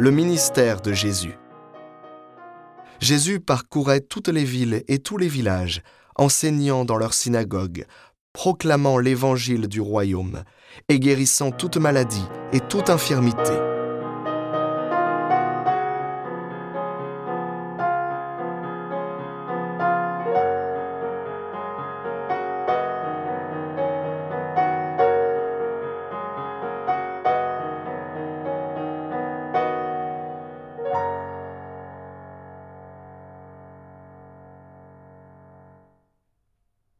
Le ministère de Jésus. Jésus parcourait toutes les villes et tous les villages, enseignant dans leurs synagogues, proclamant l'évangile du royaume et guérissant toute maladie et toute infirmité.